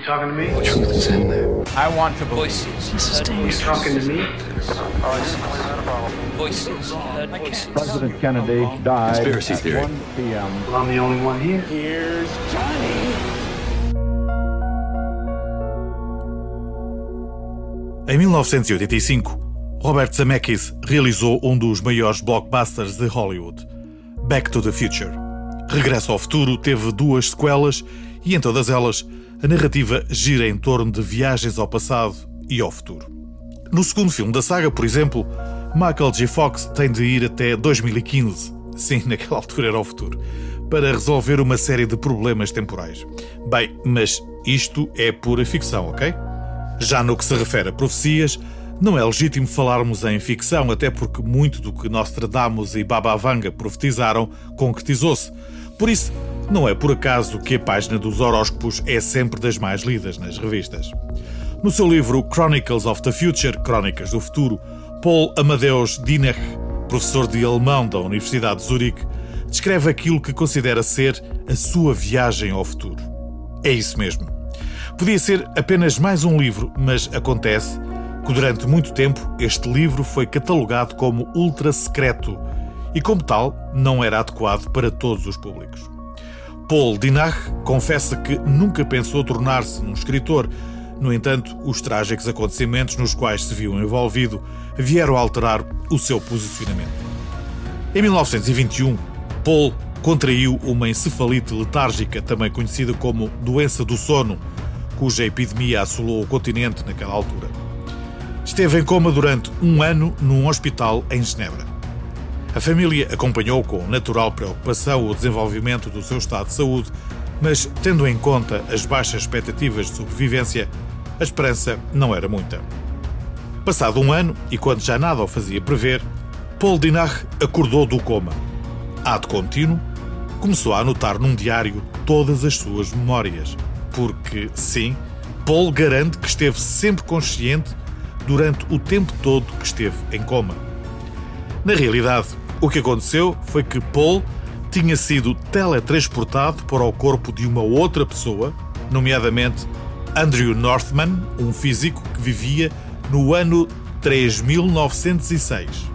You talking to me? The truth is in there. I want to voices. This is You dangerous. talking to me? Voices. Heard voices. President Kennedy died Conspiracy at theory. 1 p.m. Well, I'm the only one here. Here's Johnny. Em 1985, Robert Zemeckis realizou um dos maiores blockbusters de Hollywood, Back to the Future. Regresso ao Futuro teve duas sequelas e em todas elas a narrativa gira em torno de viagens ao passado e ao futuro. No segundo filme da saga, por exemplo, Michael J. Fox tem de ir até 2015, sim, naquela altura era o futuro, para resolver uma série de problemas temporais. Bem, mas isto é pura ficção, ok? Já no que se refere a profecias, não é legítimo falarmos em ficção, até porque muito do que Nostradamus e Baba Vanga profetizaram concretizou-se. Por isso, não é por acaso que a página dos horóscopos é sempre das mais lidas nas revistas. No seu livro Chronicles of the Future, Crónicas do Futuro, Paul Amadeus Diener, professor de alemão da Universidade de Zurique, descreve aquilo que considera ser a sua viagem ao futuro. É isso mesmo. Podia ser apenas mais um livro, mas acontece que durante muito tempo este livro foi catalogado como ultra secreto e, como tal, não era adequado para todos os públicos. Paul Dinard confessa que nunca pensou tornar-se num escritor. No entanto, os trágicos acontecimentos nos quais se viu envolvido vieram alterar o seu posicionamento. Em 1921, Paul contraiu uma encefalite letárgica, também conhecida como doença do sono, cuja epidemia assolou o continente naquela altura. Esteve em coma durante um ano num hospital em Genebra. A família acompanhou com natural preocupação o desenvolvimento do seu estado de saúde, mas, tendo em conta as baixas expectativas de sobrevivência, a esperança não era muita. Passado um ano, e quando já nada o fazia prever, Paul Dinard acordou do coma. Ato contínuo, começou a anotar num diário todas as suas memórias, porque, sim, Paul garante que esteve sempre consciente durante o tempo todo que esteve em coma. Na realidade, o que aconteceu foi que Paul tinha sido teletransportado para o corpo de uma outra pessoa, nomeadamente Andrew Northman, um físico que vivia no ano 3906.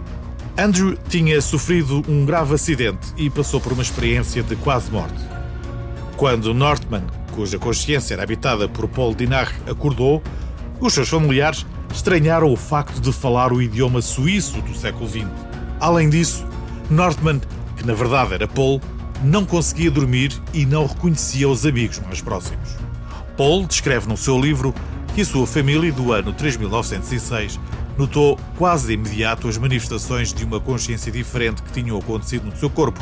Andrew tinha sofrido um grave acidente e passou por uma experiência de quase morte. Quando Northman, cuja consciência era habitada por Paul Dinard, acordou, os seus familiares estranharam o facto de falar o idioma suíço do século XX. Além disso, Northman, que na verdade era Paul, não conseguia dormir e não reconhecia os amigos mais próximos. Paul descreve no seu livro que a sua família, do ano 3906, notou quase de imediato as manifestações de uma consciência diferente que tinham acontecido no seu corpo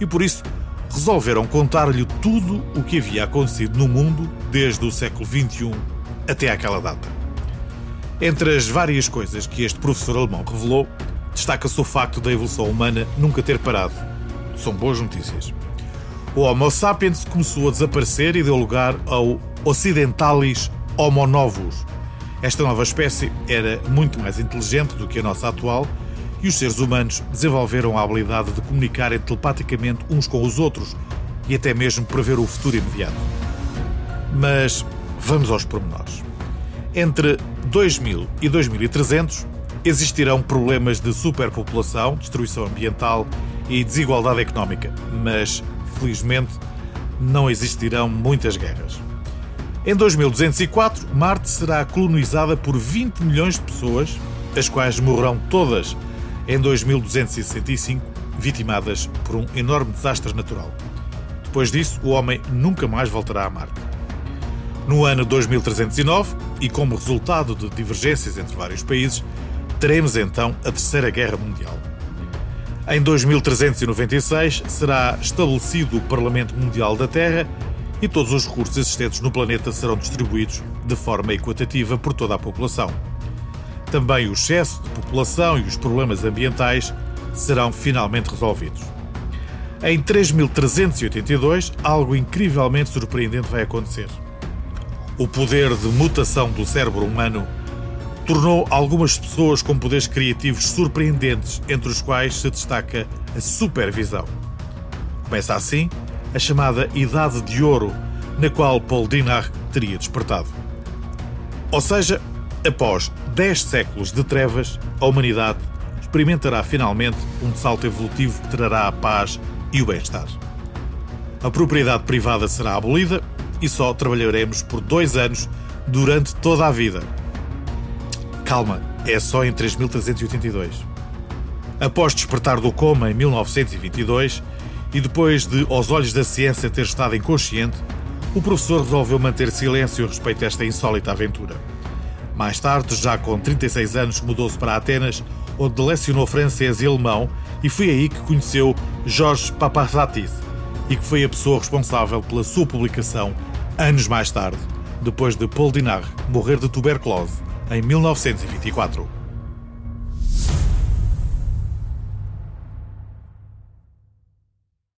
e, por isso, resolveram contar-lhe tudo o que havia acontecido no mundo desde o século XXI até àquela data. Entre as várias coisas que este professor alemão revelou, destaca-se o facto da evolução humana nunca ter parado. São boas notícias. O Homo sapiens começou a desaparecer e deu lugar ao Occidentalis Homo novus. Esta nova espécie era muito mais inteligente do que a nossa atual e os seres humanos desenvolveram a habilidade de comunicarem telepaticamente uns com os outros e até mesmo prever o futuro imediato. Mas vamos aos pormenores. Entre 2000 e 2300 existirão problemas de superpopulação, destruição ambiental e desigualdade económica, mas felizmente não existirão muitas guerras. Em 2204, Marte será colonizada por 20 milhões de pessoas, as quais morrerão todas em 2265, vitimadas por um enorme desastre natural. Depois disso, o homem nunca mais voltará a Marte. No ano 2309, e como resultado de divergências entre vários países, teremos então a Terceira Guerra Mundial. Em 2396 será estabelecido o Parlamento Mundial da Terra e todos os recursos existentes no planeta serão distribuídos de forma equitativa por toda a população. Também o excesso de população e os problemas ambientais serão finalmente resolvidos. Em 3382, algo incrivelmente surpreendente vai acontecer. O poder de mutação do cérebro humano tornou algumas pessoas com poderes criativos surpreendentes, entre os quais se destaca a supervisão. Começa assim a chamada Idade de Ouro, na qual Paul Dinard teria despertado. Ou seja, após 10 séculos de trevas, a humanidade experimentará finalmente um salto evolutivo que trará a paz e o bem-estar. A propriedade privada será abolida e só trabalharemos por dois anos durante toda a vida. Calma, é só em 3382. Após despertar do coma em 1922 e depois de, aos olhos da ciência, ter estado inconsciente, o professor resolveu manter silêncio a respeito desta insólita aventura. Mais tarde, já com 36 anos, mudou-se para Atenas, onde lecionou francês e alemão, e foi aí que conheceu Jorge Papazatis, e que foi a pessoa responsável pela sua publicação anos mais tarde, depois de Paul Dinard morrer de tuberculose em 1924.